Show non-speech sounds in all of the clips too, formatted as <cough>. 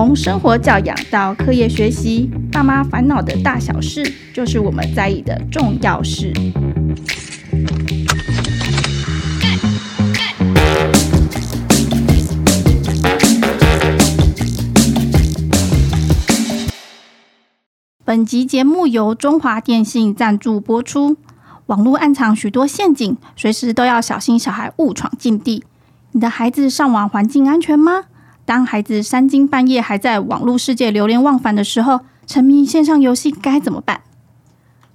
从生活教养到课业学习，爸妈烦恼的大小事，就是我们在意的重要事。本集节目由中华电信赞助播出。网络暗藏许多陷阱，随时都要小心，小孩误闯禁地。你的孩子上网环境安全吗？当孩子三更半夜还在网络世界流连忘返的时候，沉迷线上游戏该怎么办？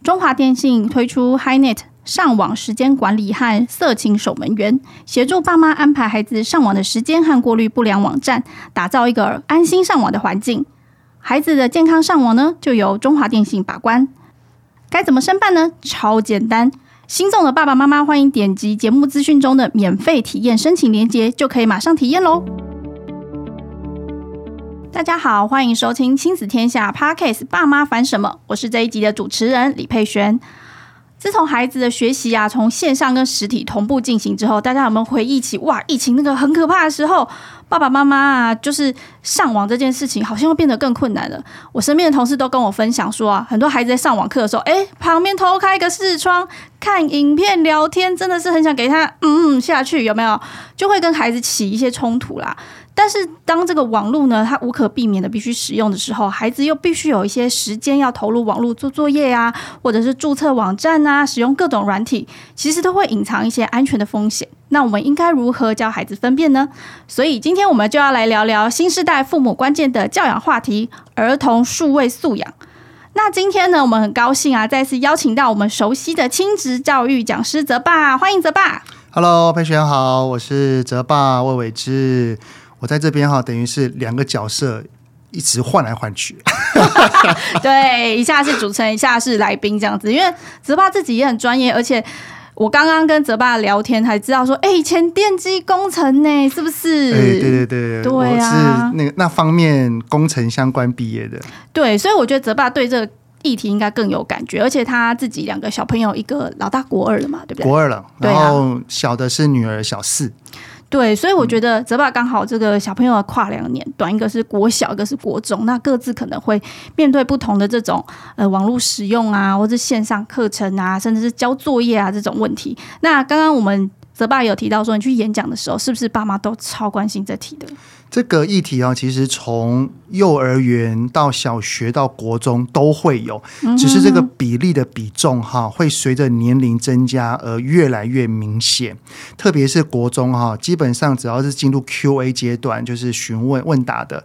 中华电信推出 HiNet 上网时间管理和色情守门员，协助爸妈安排孩子上网的时间和过滤不良网站，打造一个安心上网的环境。孩子的健康上网呢，就由中华电信把关。该怎么申办呢？超简单，心动的爸爸妈妈欢迎点击节目资讯中的免费体验申请链接，就可以马上体验喽。大家好，欢迎收听《亲子天下》Podcast，爸妈烦什么？我是这一集的主持人李佩璇。自从孩子的学习啊，从线上跟实体同步进行之后，大家有没有回忆起哇，疫情那个很可怕的时候，爸爸妈妈啊，就是上网这件事情，好像会变得更困难了。我身边的同事都跟我分享说啊，很多孩子在上网课的时候，哎，旁边偷开一个视窗看影片聊天，真的是很想给他嗯下去，有没有？就会跟孩子起一些冲突啦。但是当这个网络呢，它无可避免的必须使用的时候，孩子又必须有一些时间要投入网络做作业啊，或者是注册网站啊，使用各种软体，其实都会隐藏一些安全的风险。那我们应该如何教孩子分辨呢？所以今天我们就要来聊聊新世代父母关键的教养话题——儿童数位素养。那今天呢，我们很高兴啊，再次邀请到我们熟悉的亲职教育讲师泽爸，欢迎泽爸。Hello，佩璇好，我是泽爸魏伟志。我在这边哈，等于是两个角色一直换来换去。<laughs> 对，一下是主持人，一下是来宾这样子。因为泽爸自己也很专业，而且我刚刚跟泽爸聊天才知道说，哎，以前电机工程呢，是不是？哎，对对对，对啊，是那个那方面工程相关毕业的。对，所以我觉得泽爸对这个议题应该更有感觉，而且他自己两个小朋友，一个老大国二了嘛，对不对？国二了，然后小的是女儿小四。对，所以我觉得泽爸刚好这个小朋友的跨两年，短一个是国小，一个是国中，那各自可能会面对不同的这种呃网络使用啊，或者线上课程啊，甚至是交作业啊这种问题。那刚刚我们泽爸有提到说，你去演讲的时候，是不是爸妈都超关心这题的？这个议题啊，其实从幼儿园到小学到国中都会有，只是这个比例的比重哈，会随着年龄增加而越来越明显。特别是国中哈，基本上只要是进入 Q&A 阶段，就是询问问答的，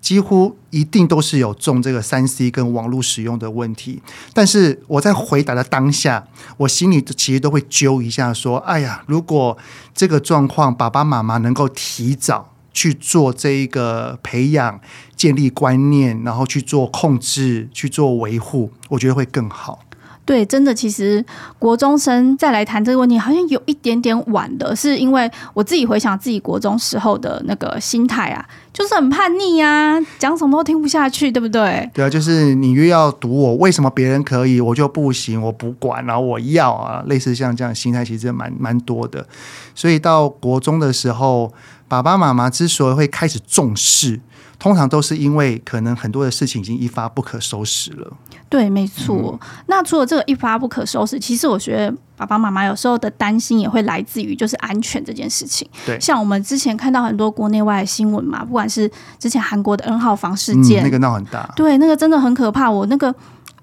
几乎一定都是有中这个三 C 跟网络使用的问题。但是我在回答的当下，我心里其实都会揪一下，说：哎呀，如果这个状况爸爸妈妈能够提早。去做这一个培养、建立观念，然后去做控制、去做维护，我觉得会更好。对，真的，其实国中生再来谈这个问题，好像有一点点晚的，是因为我自己回想自己国中时候的那个心态啊，就是很叛逆啊，讲什么都听不下去，对不对？对啊，就是你越要堵我，为什么别人可以，我就不行，我不管，然后我要啊，类似像这样心态，其实蛮蛮多的。所以到国中的时候。爸爸妈妈之所以会开始重视，通常都是因为可能很多的事情已经一发不可收拾了。对，没错。嗯、那除了这个一发不可收拾，其实我觉得爸爸妈妈有时候的担心也会来自于就是安全这件事情。对，像我们之前看到很多国内外的新闻嘛，不管是之前韩国的 N 号房事件，嗯、那个闹很大，对，那个真的很可怕。我那个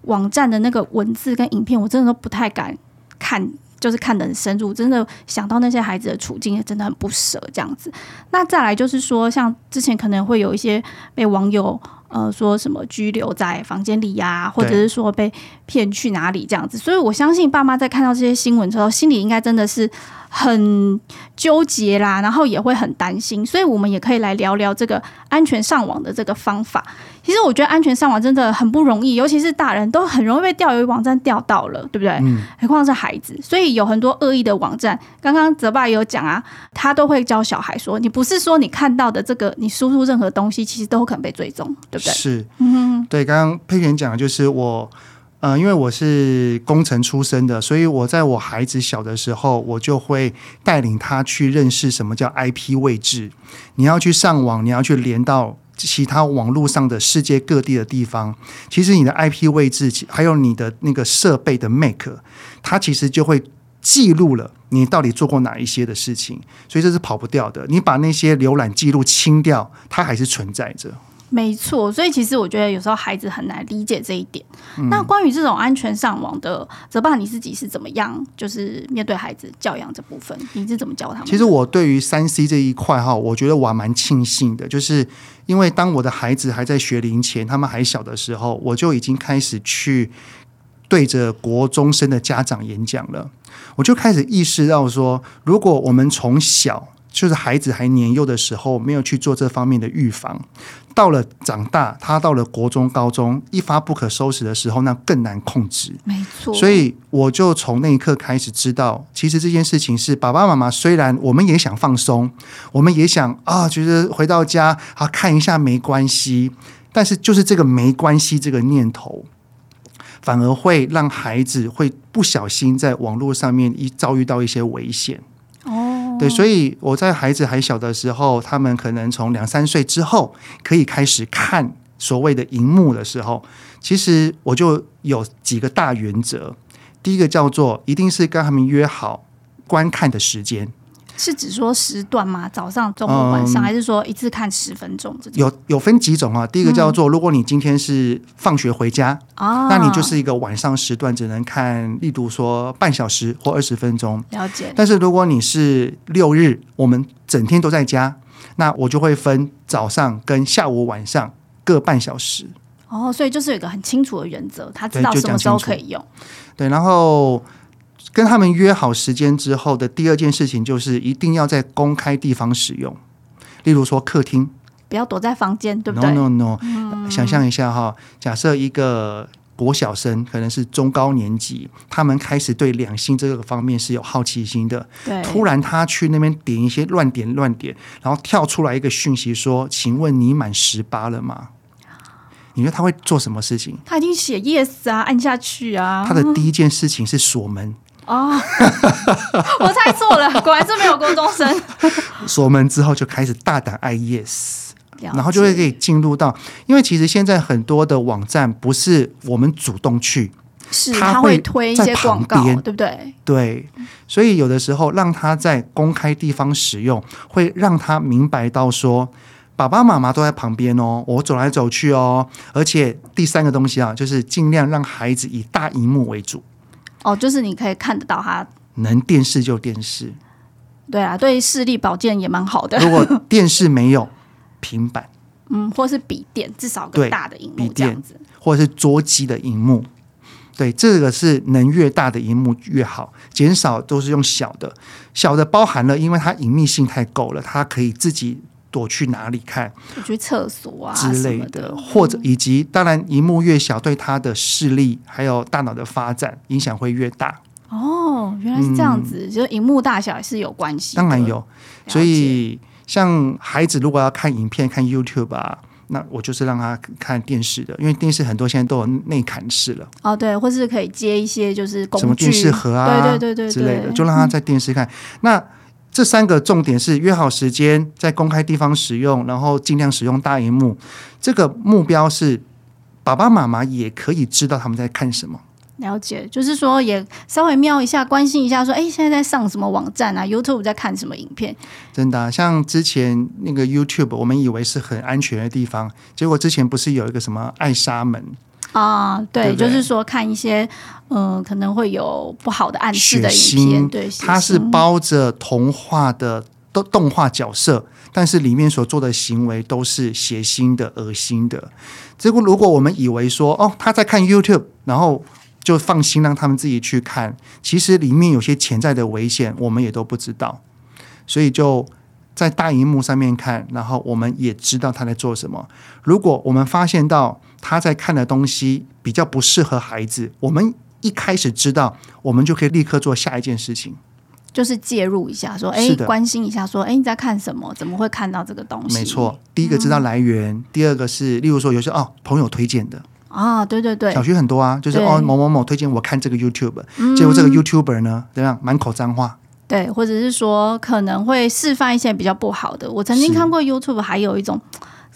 网站的那个文字跟影片，我真的都不太敢看。就是看得很深入，真的想到那些孩子的处境，也真的很不舍这样子。那再来就是说，像之前可能会有一些被网友呃说什么拘留在房间里呀、或者是说被骗去哪里这样子。所以我相信爸妈在看到这些新闻之后，心里应该真的是。很纠结啦，然后也会很担心，所以我们也可以来聊聊这个安全上网的这个方法。其实我觉得安全上网真的很不容易，尤其是大人都很容易被钓鱼网站钓到了，对不对？嗯。何况是孩子，所以有很多恶意的网站。刚刚泽爸也有讲啊，他都会教小孩说：“你不是说你看到的这个，你输入任何东西，其实都有可能被追踪，对不对？”是，嗯，对。刚刚佩璇讲的就是我。嗯，因为我是工程出身的，所以我在我孩子小的时候，我就会带领他去认识什么叫 IP 位置。你要去上网，你要去连到其他网络上的世界各地的地方，其实你的 IP 位置，还有你的那个设备的 Make，它其实就会记录了你到底做过哪一些的事情，所以这是跑不掉的。你把那些浏览记录清掉，它还是存在着。没错，所以其实我觉得有时候孩子很难理解这一点。嗯、那关于这种安全上网的，泽爸你自己是怎么样？就是面对孩子教养这部分，你是怎么教他们？其实我对于三 C 这一块哈，我觉得我还蛮庆幸的，就是因为当我的孩子还在学龄前，他们还小的时候，我就已经开始去对着国中生的家长演讲了。我就开始意识到说，如果我们从小就是孩子还年幼的时候，没有去做这方面的预防。到了长大，他到了国中、高中，一发不可收拾的时候，那更难控制。没错，所以我就从那一刻开始知道，其实这件事情是爸爸妈妈虽然我们也想放松，我们也想啊，觉得回到家啊看一下没关系，但是就是这个没关系这个念头，反而会让孩子会不小心在网络上面一遭遇到一些危险。对，所以我在孩子还小的时候，他们可能从两三岁之后可以开始看所谓的荧幕的时候，其实我就有几个大原则。第一个叫做，一定是跟他们约好观看的时间。是指说时段吗？早上、中午、晚上，嗯、还是说一次看十分钟？有有分几种啊？第一个叫做，如果你今天是放学回家，嗯、那你就是一个晚上时段，只能看，例如说半小时或二十分钟。了解。但是如果你是六日，我们整天都在家，那我就会分早上跟下午、晚上各半小时。哦，所以就是有一个很清楚的原则，他知道什么时候可以用。对，然后。跟他们约好时间之后的第二件事情，就是一定要在公开地方使用，例如说客厅，不要躲在房间，对不对？No No No，嗯，想象一下哈，假设一个国小生可能是中高年级，他们开始对两性这个方面是有好奇心的，对，突然他去那边点一些乱点乱点，然后跳出来一个讯息说：“请问你满十八了吗？”你觉得他会做什么事情？他已经写 yes 啊，按下去啊。他的第一件事情是锁门。哦，<laughs> 我猜错了，果然是没有高中生。锁门之后就开始大胆按 yes，然后就会可以进入到，因为其实现在很多的网站不是我们主动去，是他会推一些广告，对不对？对，所以有的时候让他在公开地方使用，会让他明白到说，爸爸妈妈都在旁边哦，我走来走去哦，而且第三个东西啊，就是尽量让孩子以大荧幕为主。哦，就是你可以看得到它，能电视就电视，对啊，对视力保健也蛮好的。如果 <laughs> 电视没有，平板，嗯，或是笔电，至少个大的荧幕这样子，或者是桌机的荧幕，对，这个是能越大的荧幕越好，减少都是用小的，小的包含了，因为它隐秘性太够了，它可以自己。躲去哪里看？去厕所啊之类的，或者以及当然，荧幕越小，对他的视力还有大脑的发展影响会越大。哦，原来是这样子，嗯、就荧幕大小是有关系。当然有，所以像孩子如果要看影片、看 YouTube 啊，那我就是让他看电视的，因为电视很多现在都有内嵌式了。哦，对，或是可以接一些就是什么电视盒啊，对对对对之类的，就让他在电视看。嗯、那这三个重点是约好时间，在公开地方使用，然后尽量使用大荧幕。这个目标是爸爸妈妈也可以知道他们在看什么。了解，就是说也稍微瞄一下，关心一下，说，哎，现在在上什么网站啊？YouTube 在看什么影片？真的啊，像之前那个 YouTube，我们以为是很安全的地方，结果之前不是有一个什么爱莎门？啊，对，对对，就是说看一些，嗯、呃，可能会有不好的暗示的影片，对，它是包着童话的动动画角色，但是里面所做的行为都是血腥的、恶心的。结果，如果我们以为说，哦，他在看 YouTube，然后就放心让他们自己去看，其实里面有些潜在的危险，我们也都不知道，所以就。在大荧幕上面看，然后我们也知道他在做什么。如果我们发现到他在看的东西比较不适合孩子，我们一开始知道，我们就可以立刻做下一件事情，就是介入一下，说：“哎，关心一下，说：哎，你在看什么？怎么会看到这个东西？”没错，第一个知道来源，嗯、第二个是，例如说有些哦朋友推荐的啊，对对对，小学很多啊，就是哦某某某推荐我看这个 YouTube，结果这个 YouTuber 呢，怎样满口脏话。对，或者是说可能会示范一些比较不好的。我曾经看过 YouTube，还有一种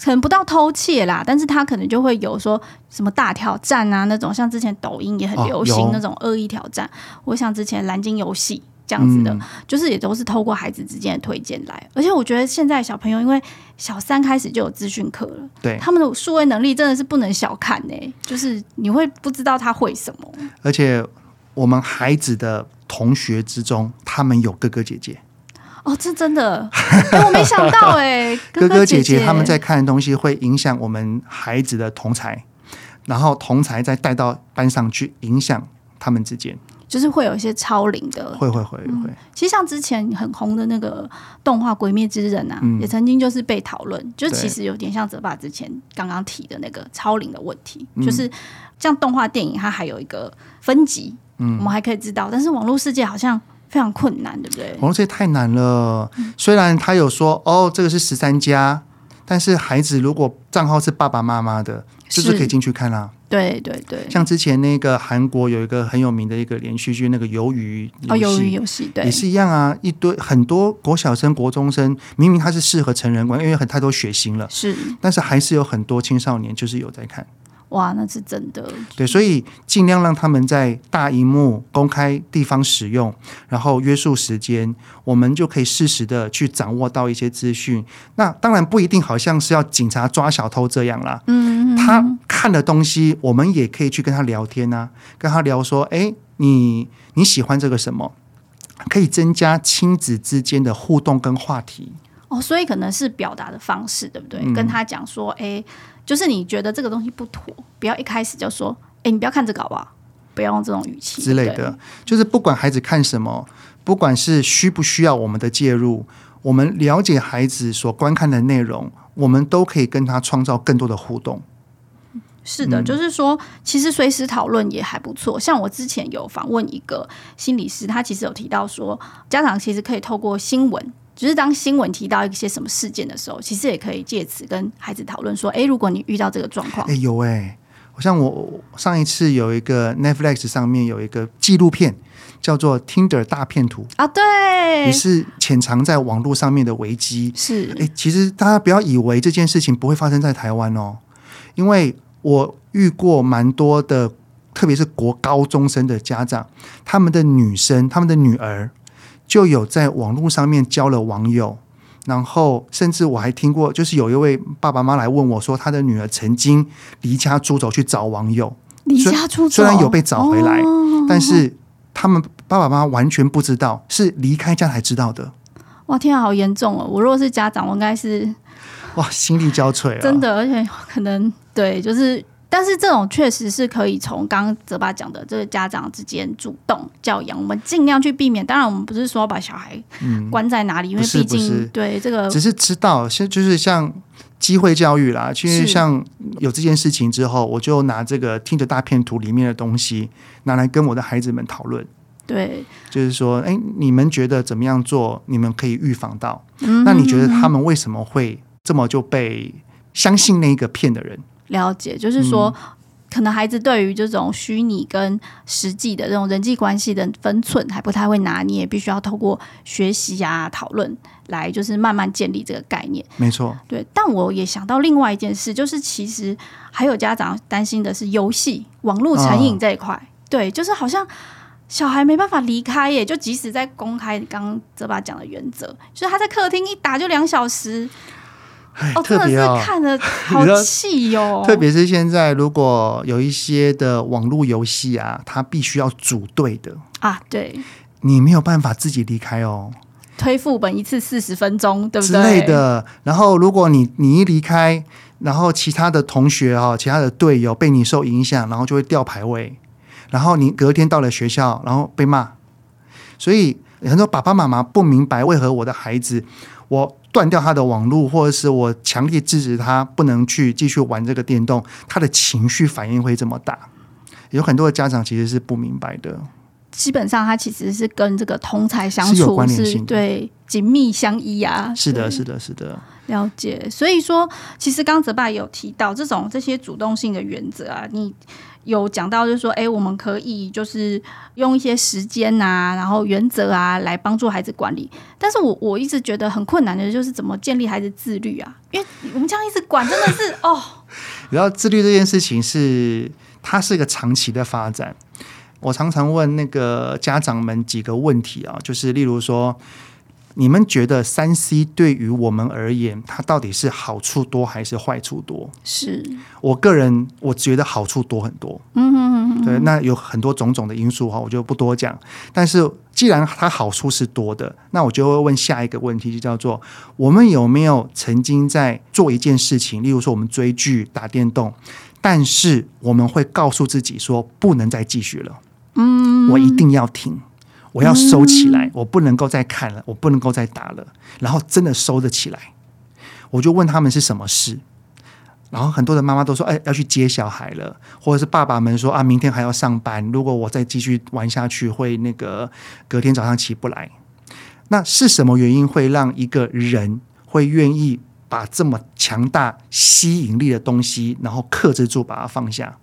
可能不到偷窃啦，但是他可能就会有说什么大挑战啊那种，像之前抖音也很流行、哦、那种恶意挑战。我想之前蓝鲸游戏这样子的，嗯、就是也都是透过孩子之间的推荐来。而且我觉得现在小朋友因为小三开始就有资讯课了，对他们的数位能力真的是不能小看呢、欸。就是你会不知道他会什么，而且我们孩子的同学之中，他们有哥哥姐姐。哦，这真的，欸、我没想到哎，<laughs> 哥哥姐姐他们在看的东西会影响我们孩子的同才，然后同才再带到班上去影响他们之间，就是会有一些超龄的，会会会会、嗯。其实像之前很红的那个动画《鬼灭之刃》啊、嗯，也曾经就是被讨论，就其实有点像泽爸之前刚刚提的那个超龄的问题，就是像动画电影它还有一个分级，嗯，我们还可以知道，但是网络世界好像。非常困难，对不对？网络这太难了。虽然他有说哦，这个是十三家，但是孩子如果账号是爸爸妈妈的，是不是可以进去看啊？对对对。像之前那个韩国有一个很有名的一个连续剧，那个鱿鱼哦，鱿鱼游戏，对，也是一样啊。一堆很多国小生、国中生，明明他是适合成人观，因为很太多血腥了，是，但是还是有很多青少年就是有在看。哇，那是真的。对，所以尽量让他们在大荧幕公开地方使用，然后约束时间，我们就可以适时的去掌握到一些资讯。那当然不一定，好像是要警察抓小偷这样啦。嗯，他看的东西，我们也可以去跟他聊天啊，跟他聊说，哎，你你喜欢这个什么？可以增加亲子之间的互动跟话题。哦，所以可能是表达的方式，对不对？嗯、跟他讲说，哎。就是你觉得这个东西不妥，不要一开始就说：“哎，你不要看这个好不好？”不要用这种语气之类的。就是不管孩子看什么，不管是需不需要我们的介入，我们了解孩子所观看的内容，我们都可以跟他创造更多的互动。是的，嗯、就是说，其实随时讨论也还不错。像我之前有访问一个心理师，他其实有提到说，家长其实可以透过新闻。就是当新闻提到一些什么事件的时候，其实也可以借此跟孩子讨论说：“哎，如果你遇到这个状况，哎，有哎，好像我上一次有一个 Netflix 上面有一个纪录片，叫做《Tinder 大骗徒》啊，对，也是潜藏在网络上面的危机。是，哎，其实大家不要以为这件事情不会发生在台湾哦，因为我遇过蛮多的，特别是国高中生的家长，他们的女生，他们的女儿。就有在网络上面交了网友，然后甚至我还听过，就是有一位爸爸妈妈来问我说，他的女儿曾经离家出走去找网友，离家出走，虽然有被找回来，哦，但是他们爸爸妈妈完全不知道，是离开家才知道的。哇，天啊，好严重哦！我如果是家长，我应该是哇，心力交瘁啊，真的，而且可能对，就是。但是这种确实是可以从刚刚泽爸讲的这个家长之间主动教养，我们尽量去避免。当然，我们不是说把小孩关在哪里，嗯、因为毕竟对这个只是知道，现就是像机会教育啦。其实像有这件事情之后，我就拿这个 Tinder 大片图里面的东西拿来跟我的孩子们讨论。对，就是说，哎，你们觉得怎么样做？你们可以预防到。嗯、那你觉得他们为什么会这么就被相信那个骗的人？了解，就是说，嗯、可能孩子对于这种虚拟跟实际的这种人际关系的分寸还不太会拿捏，必须要透过学习啊、讨论来，就是慢慢建立这个概念。没错，对。但我也想到另外一件事，就是其实还有家长担心的是游戏、网络成瘾这一块。哦、对，就是好像小孩没办法离开耶，就即使在公开刚刚泽爸讲的原则，就是他在客厅一打就两小时。哦，特别是看了 <laughs> 好气哟！特别是现在，如果有一些的网络游戏啊，它必须要组队的啊，对，你没有办法自己离开哦。推副本一次四十分钟，对不对？之类的。然后，如果你你一离开，然后其他的同学哦，其他的队友被你受影响，然后就会掉排位，然后你隔天到了学校，然后被骂。所以很多爸爸妈妈不明白为何我的孩子我。断掉他的网络，或者是我强烈制止他不能去继续玩这个电动，他的情绪反应会这么大。有很多的家长其实是不明白的。基本上，他其实是跟这个同才相处是对，紧密相依啊。是的，是的，是的。了解。所以说，其实刚泽爸有提到这种这些主动性的原则啊，你有讲到，就是说，哎，我们可以就是用一些时间啊，然后原则啊，来帮助孩子管理。但是我我一直觉得很困难的，就是怎么建立孩子自律啊？因为我们这样一直管，真的是哦。<laughs> 然后自律这件事情是，它是一个长期的发展。我常常问那个家长们几个问题啊，就是例如说。你们觉得三 C 对于我们而言，它到底是好处多还是坏处多？是我个人我觉得好处多很多。嗯哼哼，对，那有很多种种的因素哈，我就不多讲。但是既然它好处是多的，那我就会问下一个问题，就叫做我们有没有曾经在做一件事情，例如说我们追剧、打电动，但是我们会告诉自己说不能再继续了。嗯，我一定要停。我要收起来，我不能够再看了，我不能够再打了。然后真的收得起来，我就问他们是什么事。然后很多的妈妈都说：“哎，要去接小孩了。”或者是爸爸们说：“啊，明天还要上班，如果我再继续玩下去，会那个隔天早上起不来。”那是什么原因会让一个人会愿意把这么强大吸引力的东西，然后克制住，把它放下？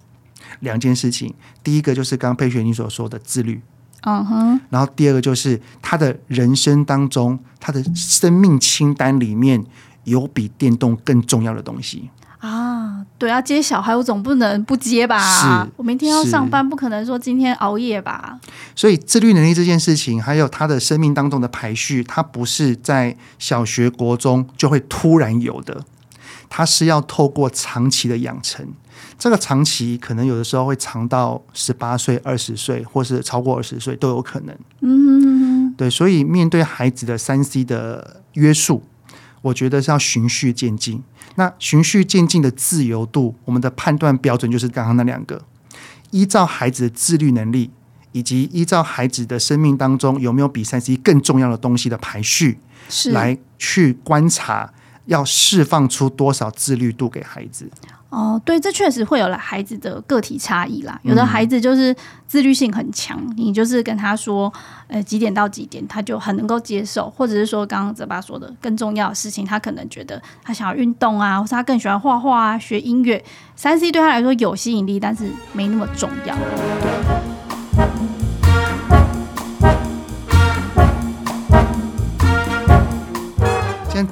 两件事情，第一个就是刚刚佩雪你所说的自律。嗯哼，然后第二个就是他的人生当中，他的生命清单里面有比电动更重要的东西啊。对啊，接小孩我总不能不接吧？是，我明天要上班，不可能说今天熬夜吧？所以自律能力这件事情，还有他的生命当中的排序，他不是在小学、国中就会突然有的，他是要透过长期的养成。这个长期可能有的时候会长到十八岁、二十岁，或是超过二十岁都有可能。嗯，对，所以面对孩子的三 C 的约束，我觉得是要循序渐进。那循序渐进的自由度，我们的判断标准就是刚刚那两个：依照孩子的自律能力，以及依照孩子的生命当中有没有比三 C 更重要的东西的排序，是来去观察要释放出多少自律度给孩子。哦，对，这确实会有了孩子的个体差异啦。有的孩子就是自律性很强，嗯、你就是跟他说，呃，几点到几点，他就很能够接受；或者是说，刚刚泽爸说的更重要的事情，他可能觉得他想要运动啊，或是他更喜欢画画啊、学音乐。三 C 对他来说有吸引力，但是没那么重要。现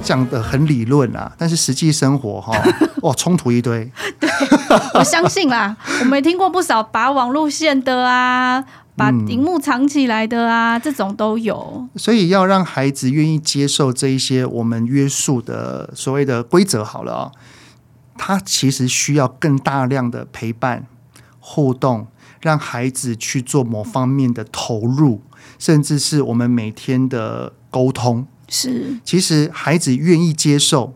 讲的很理论啊，但是实际生活哈，<laughs> 哇，冲突一堆。对，我相信啦，<laughs> 我们也听过不少拔网路线的啊，把荧幕藏起来的啊，嗯，这种都有。所以要让孩子愿意接受这一些我们约束的所谓的规则，好了啊，他其实需要更大量的陪伴、互动，让孩子去做某方面的投入，甚至是我们每天的沟通。是，其实孩子愿意接受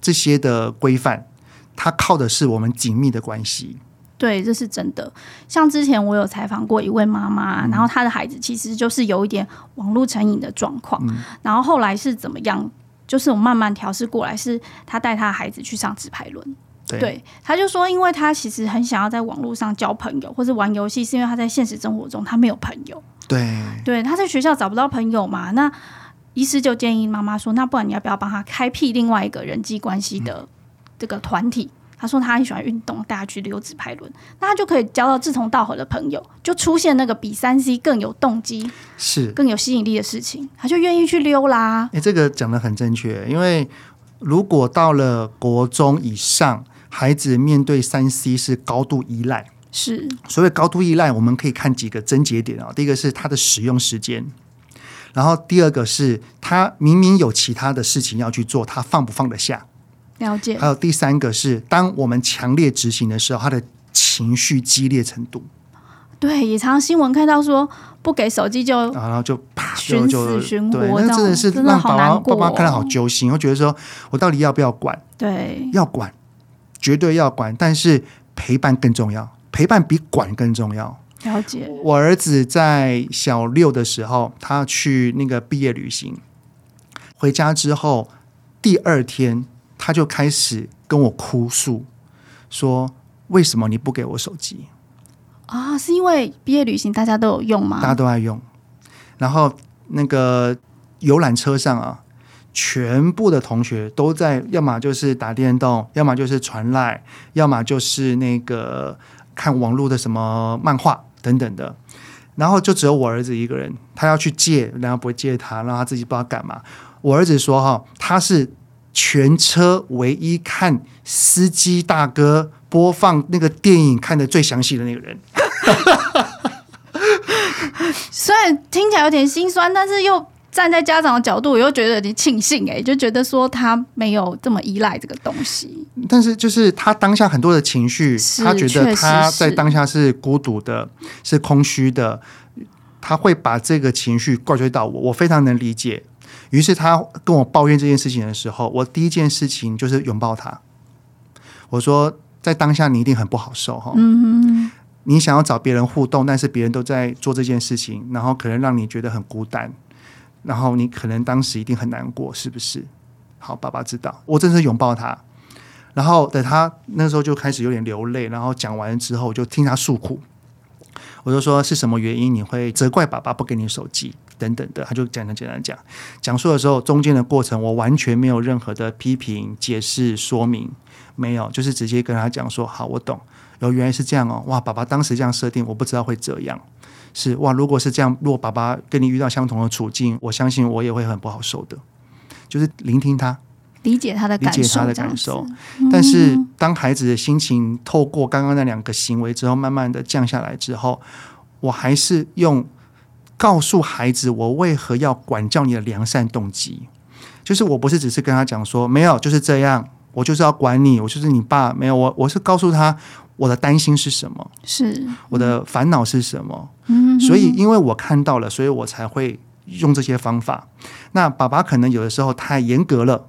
这些的规范，他靠的是我们紧密的关系。对，这是真的。像之前我有采访过一位妈妈，嗯、然后她的孩子其实就是有一点网络成瘾的状况，嗯、然后后来是怎么样？就是我慢慢调试过来，是她带她的孩子去上直排轮。对，对，他就说，因为他其实很想要在网络上交朋友或者玩游戏，是因为他在现实生活中他没有朋友。对，对，他在学校找不到朋友嘛，那。医师就建议妈妈说：“那不然你要不要帮他开辟另外一个人际关系的这个团体？”他说他很喜欢运动，带他去溜直排轮，那他就可以交到志同道合的朋友，就出现那个比三 C 更有动机、是更有吸引力的事情，他就愿意去溜啦。哎，这个讲的很正确，因为如果到了国中以上，孩子面对三 C 是高度依赖，是所谓高度依赖，我们可以看几个症结点啊。第一个是他的使用时间。然后第二个是他明明有其他的事情要去做，他放不放得下？了解。还有第三个是，当我们强烈执行的时候，他的情绪激烈程度。对，也常常新闻看到说不给手机就，然后就啪寻死寻活，对，那真的是让爸爸爸爸看了好揪心，会觉得说我到底要不要管？对，要管，绝对要管，但是陪伴更重要，陪伴比管更重要。了解。我儿子在小六的时候，他去那个毕业旅行，回家之后第二天他就开始跟我哭诉，说为什么你不给我手机？啊，是因为毕业旅行大家都有用吗？大家都爱用。然后那个游览车上啊，全部的同学都在，要么就是打电动，要么就是传赖，要么就是那个。看网络的什么漫画等等的。然后就只有我儿子一个人，他要去借，然后不会借他，让他自己不知道干嘛。我儿子说：“哈，他是全车唯一看司机大哥播放那个电影看的最详细的那个人。<laughs> ”虽然听起来有点心酸，但是又站在家长的角度，我又觉得有点庆幸哎，就觉得说他没有这么依赖这个东西。但是就是他当下很多的情绪，他觉得他在当下是孤独的，是空虚的，他会把这个情绪怪罪到我，我非常能理解。于是他跟我抱怨这件事情的时候，我第一件事情就是拥抱他。我说，在当下你一定很不好受哈，嗯，你想要找别人互动，但是别人都在做这件事情，然后可能让你觉得很孤单，然后你可能当时一定很难过，是不是？好，爸爸知道，我真是拥抱他。然后等他那时候就开始有点流泪，然后讲完之后就听他诉苦。我就说，是什么原因你会责怪爸爸不给你手机？等等的，他就简单简单讲。讲述的时候，中间的过程我完全没有任何的批评、解释、说明，没有，就是直接跟他讲说，好，我懂，然后原来是这样哦，哇，爸爸当时这样设定，我不知道会这样，是哇，如果是这样，如果爸爸跟你遇到相同的处境，我相信我也会很不好受的，就是聆听他。理解他的感受，理解他的感受。但是，当孩子的心情透过刚刚那两个行为之后，慢慢的降下来之后，我还是用告诉孩子我为何要管教你的良善动机。就是我不是只是跟他讲说没有就是这样，我就是要管你，我就是你爸。没有我，我是告诉他我的担心是什么，是我的烦恼是什么。嗯，所以因为我看到了，所以我才会用这些方法。那爸爸可能有的时候太严格了。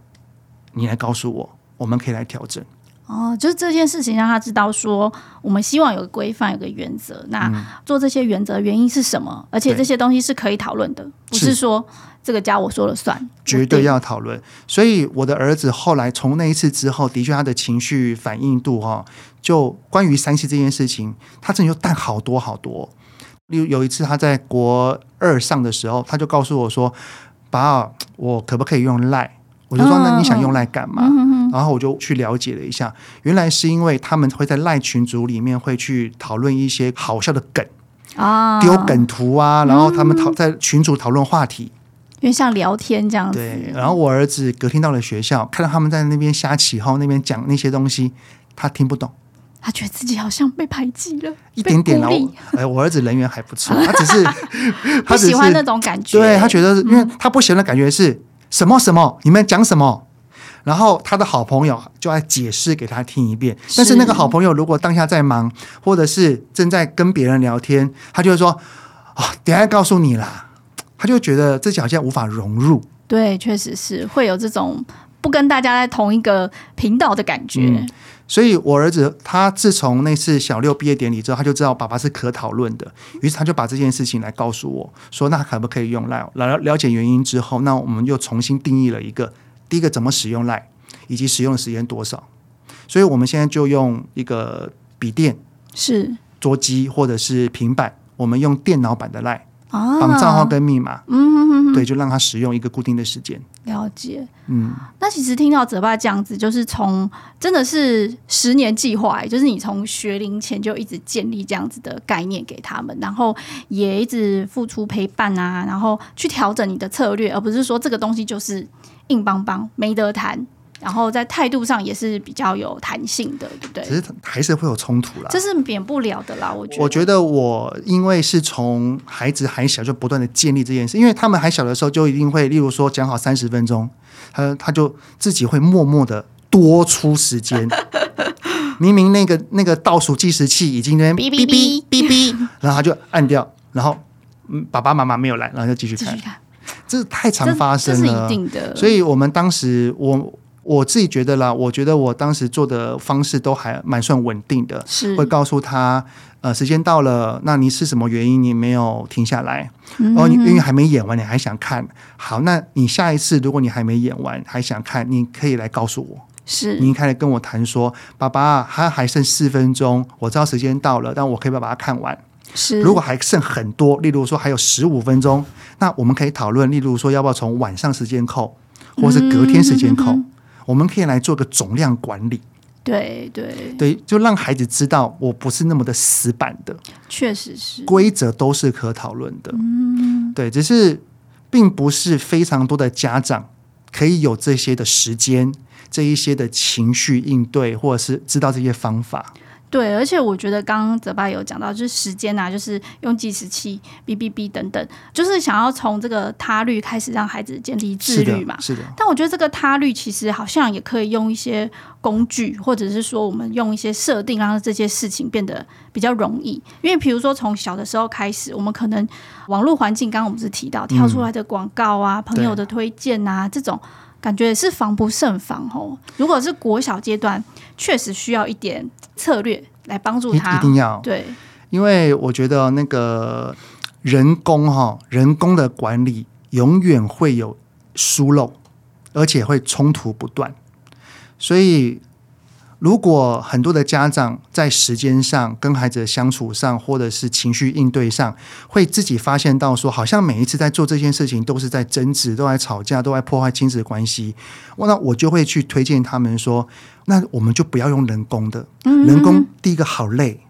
你来告诉我，我们可以来调整。哦，就是这件事情让他知道说，我们希望有个规范，有个原则。那做这些原则原因是什么？而且这些东西是可以讨论的，不是说这个家我说了算，绝对要讨论。所以我的儿子后来从那一次之后，的确他的情绪反应度哈，就关于三 C 这件事情，他真的就淡好多好多。例如有一次他在国二上的时候，他就告诉我说：“爸，我可不可以用 Line？” 我就说，那你想用赖干嘛？嗯？然后我就去了解了一下，原来是因为他们会在赖群组里面会去讨论一些好笑的梗啊，丢梗图啊，然后他们讨在群组讨论话题，因为像聊天这样子。对，然后我儿子隔天到了学校，看到他们在那边瞎起哄，那边讲那些东西，他听不懂，他觉得自己好像被排挤了，一点点。然后，<laughs> 哎，我儿子人缘还不错，他只是 <laughs> 他喜欢那种感觉，对他觉得，因为他不喜欢的感觉是。什么什么？你们讲什么？然后他的好朋友就来解释给他听一遍。但是那个好朋友如果当下在忙，或者是正在跟别人聊天，他就会说：“啊、哦，等下告诉你啦。”他就觉得自己好像无法融入。对，确实是会有这种不跟大家在同一个频道的感觉。嗯所以，我儿子他自从那次小六毕业典礼之后，他就知道爸爸是可讨论的，于是他就把这件事情来告诉我说：“那可不可以用 LINE？” 了了解原因之后，那我们又重新定义了一个第一个怎么使用 LINE，以及使用的时间多少。所以我们现在就用一个笔电、是桌机或者是平板，我们用电脑版的 LINE。绑账号跟密码，嗯对，就让他使用一个固定的时间。了解，嗯，那其实听到泽爸这样子，就是从真的是十年计划，就是你从学龄前就一直建立这样子的概念给他们，然后也一直付出陪伴啊，然后去调整你的策略，而不是说这个东西就是硬邦邦没得谈。然后在态度上也是比较有弹性的，对不对？只是还是会有冲突啦，这是免不了的啦。我觉得，我觉得我因为是从孩子还小就不断的建立这件事，因为他们还小的时候就一定会，例如说讲好三十分钟，他他就自己会默默的多出时间，<laughs> 明明那个那个倒数计时器已经在哔哔哔哔哔，<laughs> 然后他就按掉，然后嗯爸爸妈妈没有来，然后就继续看，这是太常发生了，一定的。所以我们当时我。我自己觉得啦，我觉得我当时做的方式都还蛮算稳定的，是会告诉他，呃，时间到了，那你是什么原因你没有停下来？嗯、哦，你因为还没演完，你还想看？好，那你下一次如果你还没演完还想看，你可以来告诉我，是你开始跟我谈说，爸爸他还剩四分钟，我知道时间到了，但我可以把它看完。是，如果还剩很多，例如说还有十五分钟，那我们可以讨论，例如说要不要从晚上时间扣，或是隔天时间扣。嗯哼哼哼我们可以来做个总量管理，对对。对，就让孩子知道我不是那么的死板的，确实是。规则都是可讨论的。嗯，对，只是并不是非常多的家长可以有这些的时间，这一些的情绪应对，或者是知道这些方法。对，而且我觉得刚刚泽爸有讲到，就是时间啊，就是用计时器、哔哔哔等等，就是想要从这个他律开始让孩子建立自律嘛。是的。是的。但我觉得这个他律其实好像也可以用一些工具，或者是说我们用一些设定，让这些事情变得比较容易。因为比如说从小的时候开始，我们可能网络环境，刚刚我们是提到跳出来的广告啊、嗯、朋友的推荐啊这种。感觉是防不胜防哦。如果是国小阶段，确实需要一点策略来帮助他。一定要对，因为我觉得那个人工哈，人工的管理永远会有疏漏，而且会冲突不断，所以。如果很多的家长在时间上跟孩子的相处上，或者是情绪应对上，会自己发现到说，好像每一次在做这件事情都是在争执，都在吵架，都在破坏亲子关系。那我就会去推荐他们说，那我们就不要用人工的，人工第一个好累，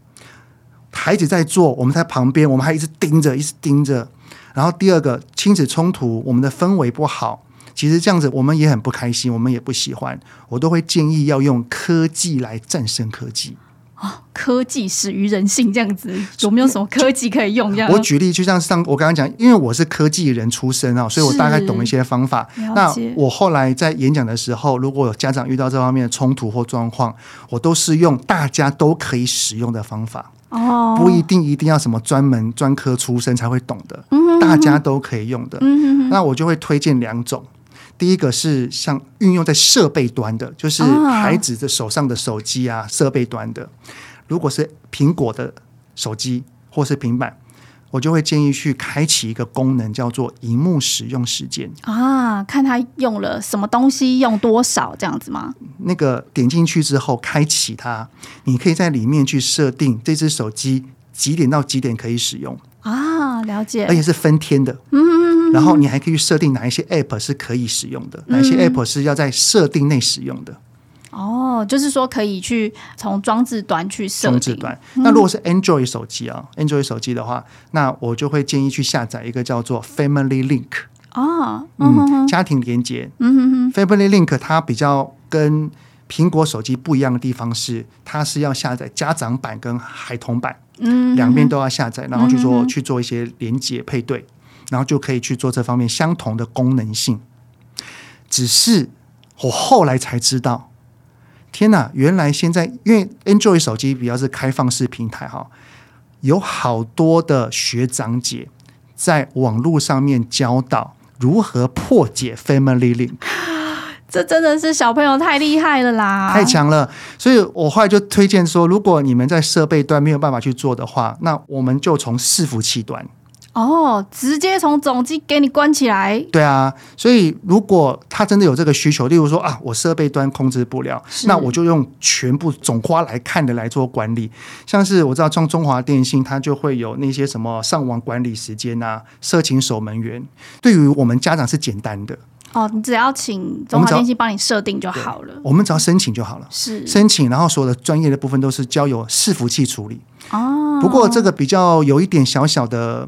孩子在做，我们在旁边，我们还一直盯着，一直盯着。然后第二个亲子冲突，我们的氛围不好。其实这样子我们也很不开心，我们也不喜欢。我都会建议要用科技来战胜科技。哦，科技始于人性，这样子有没有什么科技可以用？这样我举例，就像上我刚刚讲，因为我是科技人出身啊，所以我大概懂一些方法。那我后来在演讲的时候，如果有家长遇到这方面的冲突或状况，我都是用大家都可以使用的方法。哦，不一定一定要什么专门专科出身才会懂的，嗯、大家都可以用的。嗯、那我就会推荐两种。第一个是像运用在设备端的，就是孩子的手上的手机啊，设备端的。如果是苹果的手机或是平板，我就会建议去开启一个功能，叫做荧幕使用时间啊，看他用了什么东西，用多少这样子吗？那个点进去之后，开启它，你可以在里面去设定这只手机几点到几点可以使用啊，了解，而且是分天的，嗯。然后你还可以去设定哪一些 App 是可以使用的，嗯、哪些 App 是要在设定内使用的。哦，就是说可以去从装置端去设定。装置端。那如果是 Android 手机啊、嗯、，Android 手机的话，那我就会建议去下载一个叫做 Family Link。哦，嗯，家庭连接。嗯哼哼。Family Link 它比较跟苹果手机不一样的地方是，它是要下载家长版跟孩童版，嗯，两边都要下载，然后去做、嗯、去做一些连接配对。然后就可以去做这方面相同的功能性，只是我后来才知道，天哪！原来现在因为 Android 手机比较是开放式平台哈，有好多的学长姐在网络上面教导如何破解 Family Link，这真的是小朋友太厉害了啦，太强了！所以我后来就推荐说，如果你们在设备端没有办法去做的话，那我们就从伺服器端。哦，直接从总机给你关起来。对啊，所以如果他真的有这个需求，例如说啊，我设备端控制不了，那我就用全部总花来看的来做管理。像是我知道，像中华电信，它就会有那些什么上网管理时间啊、色情守门员。对于我们家长是简单的哦，你只要请中华电信帮你设定就好了。我们只要申请就好了，是申请，然后所有的专业的部分都是交由伺服器处理。哦，不过这个比较有一点小小的。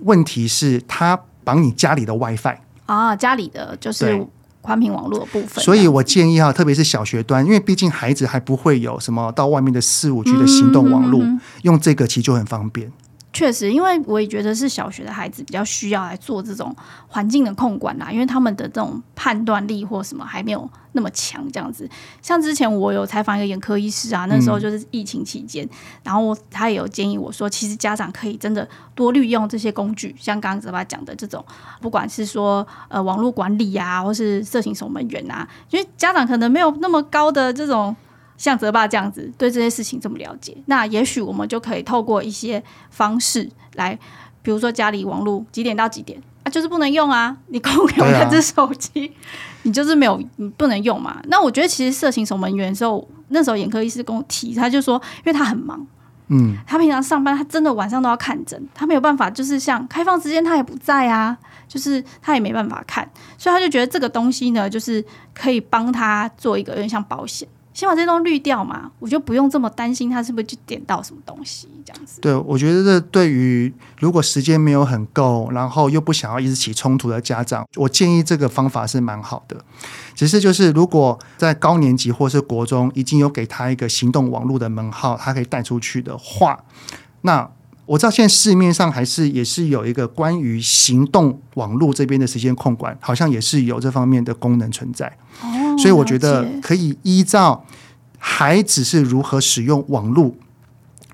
问题是，它绑你家里的 WiFi 啊，家里的就是宽频网络的部分。所以我建议哈，特别是小学端，因为毕竟孩子还不会有什么到外面的四五 G 的行动网络，嗯嗯嗯，用这个其实就很方便。确实，因为我也觉得是小学的孩子比较需要来做这种环境的控管啦，因为他们的这种判断力或什么还没有那么强。这样子，像之前我有采访一个眼科医师啊，那时候就是疫情期间，嗯、然后他也有建议我说，其实家长可以真的多利用这些工具，像刚刚泽爸讲的这种，不管是说呃网络管理啊，或是色情守门员啊，因为家长可能没有那么高的这种。像泽爸这样子对这些事情这么了解，那也许我们就可以透过一些方式来，比如说家里网络几点到几点啊，就是不能用啊，你供给我那只手机，啊、你就是没有，你不能用嘛。那我觉得其实色情守门员的时候，那时候眼科医师跟我提，他就说，因为他很忙，嗯，他平常上班，他真的晚上都要看诊，他没有办法，就是像开放时间他也不在啊，就是他也没办法看，所以他就觉得这个东西呢，就是可以帮他做一个有点像保险。先把这东西滤掉嘛，我就不用这么担心他是不是就点到什么东西这样子。对，我觉得这对于如果时间没有很够，然后又不想要一直起冲突的家长，我建议这个方法是蛮好的。只是就是如果在高年级或是国中已经有给他一个行动网络的门号，他可以带出去的话，那我知道现在市面上还是也是有一个关于行动网络这边的时间控管，好像也是有这方面的功能存在。哦，所以我觉得可以依照孩子是如何使用网络，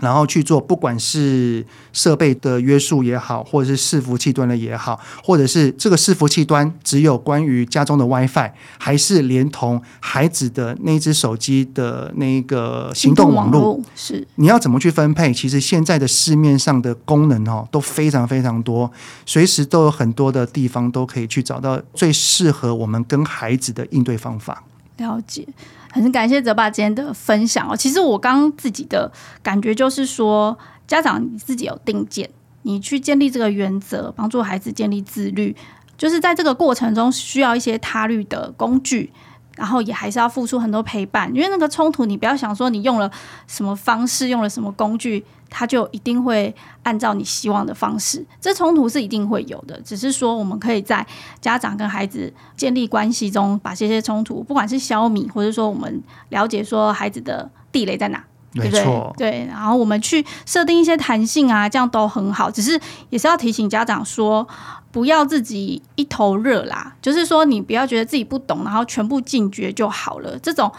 然后去做，不管是设备的约束也好，或者是伺服器端的也好，或者是这个伺服器端只有关于家中的 WiFi，还是连同孩子的那只手机的那个行动网络，是你要怎么去分配？其实现在的市面上的功能哦都非常非常多，随时都有很多的地方都可以去找到最适合我们跟孩子的应对方法。了解。很感谢泽爸今天的分享哦。其实我刚自己的感觉就是说，家长你自己有定见，你去建立这个原则，帮助孩子建立自律，就是在这个过程中需要一些他律的工具。然后也还是要付出很多陪伴，因为那个冲突，你不要想说你用了什么方式，用了什么工具，它就一定会按照你希望的方式。这冲突是一定会有的，只是说我们可以在家长跟孩子建立关系中，把这些冲突，不管是消弭，或者说我们了解说孩子的地雷在哪。对不对？对，然后我们去设定一些弹性啊，这样都很好。只是也是要提醒家长说，不要自己一头热啦。就是说，你不要觉得自己不懂，然后全部禁绝就好了。这种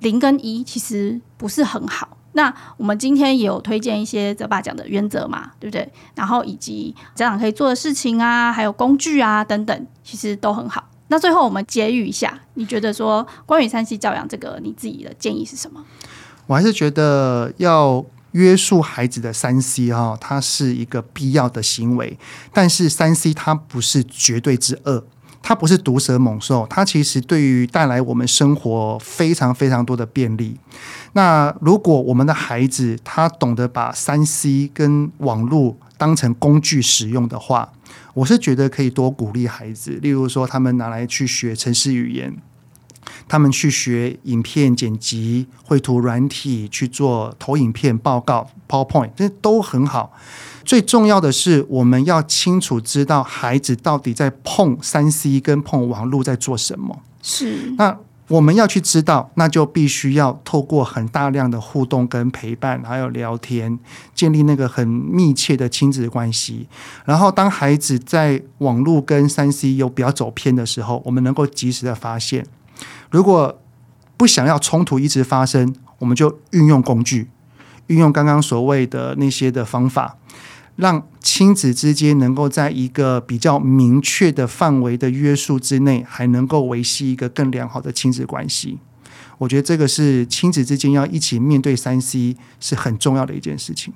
零跟一其实不是很好。那我们今天也有推荐一些泽爸讲的原则嘛，对不对？然后以及家长可以做的事情啊，还有工具啊等等，其实都很好。那最后我们结语一下，你觉得说关于山西教养这个，你自己的建议是什么？我还是觉得要约束孩子的三 C 哈，它是一个必要的行为。但是三 C 它不是绝对之恶，它不是毒蛇猛兽，它其实对于带来我们生活非常非常多的便利。那如果我们的孩子他懂得把三 C 跟网络当成工具使用的话，我是觉得可以多鼓励孩子，例如说他们拿来去学程式语言。他们去学影片剪辑、绘图软体，去做投影片报告、PowerPoint，这都很好。最重要的是，我们要清楚知道孩子到底在碰三 C 跟碰网络在做什么。是。那我们要去知道，那就必须要透过很大量的互动跟陪伴，还有聊天，建立那个很密切的亲子关系。然后，当孩子在网络跟三 C 有比较走偏的时候，我们能够及时的发现。如果不想要冲突一直发生，我们就运用工具，运用刚刚所谓的那些的方法，让亲子之间能够在一个比较明确的范围的约束之内，还能够维系一个更良好的亲子关系。我觉得这个是亲子之间要一起面对三 C 是很重要的一件事情。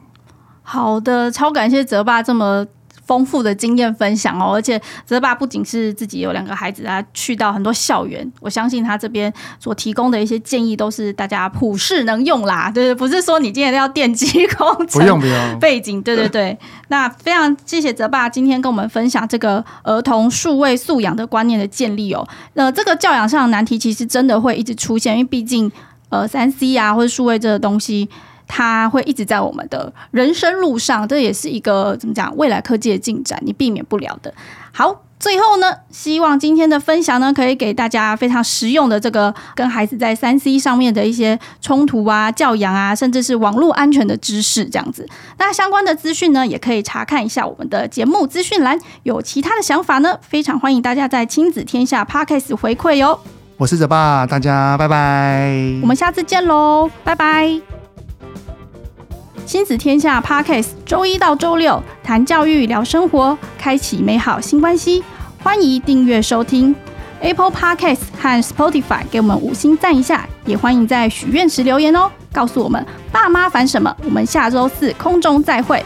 好的，超感谢泽爸这么。丰富的经验分享哦，而且泽爸不仅是自己有两个孩子，啊去到很多校园，我相信他这边所提供的一些建议都是大家普适能用啦。对对，不是说你今天要电机工程，不用不用背景，对对对。那非常谢谢泽爸今天跟我们分享这个儿童数位素养的观念的建立哦。那这个教养上的难题其实真的会一直出现，因为毕竟呃三 C 啊或者数位这个东西。它会一直在我们的人生路上，这也是一个怎么讲？未来科技的进展，你避免不了的。好，最后呢，希望今天的分享呢，可以给大家非常实用的这个跟孩子在三 C 上面的一些冲突啊、教养啊，甚至是网络安全的知识，这样子。那相关的资讯呢，也可以查看一下我们的节目资讯栏。有其他的想法呢，非常欢迎大家在亲子天下 Podcast 回馈哟。我是泽爸，大家拜拜。我们下次见喽，拜拜。亲子天下 Podcast，周一到周六谈教育、聊生活，开启美好新关系。欢迎订阅收听 Apple Podcast 和 Spotify，给我们五星赞一下。也欢迎在许愿池留言哦，告诉我们爸妈烦什么。我们下周四空中再会。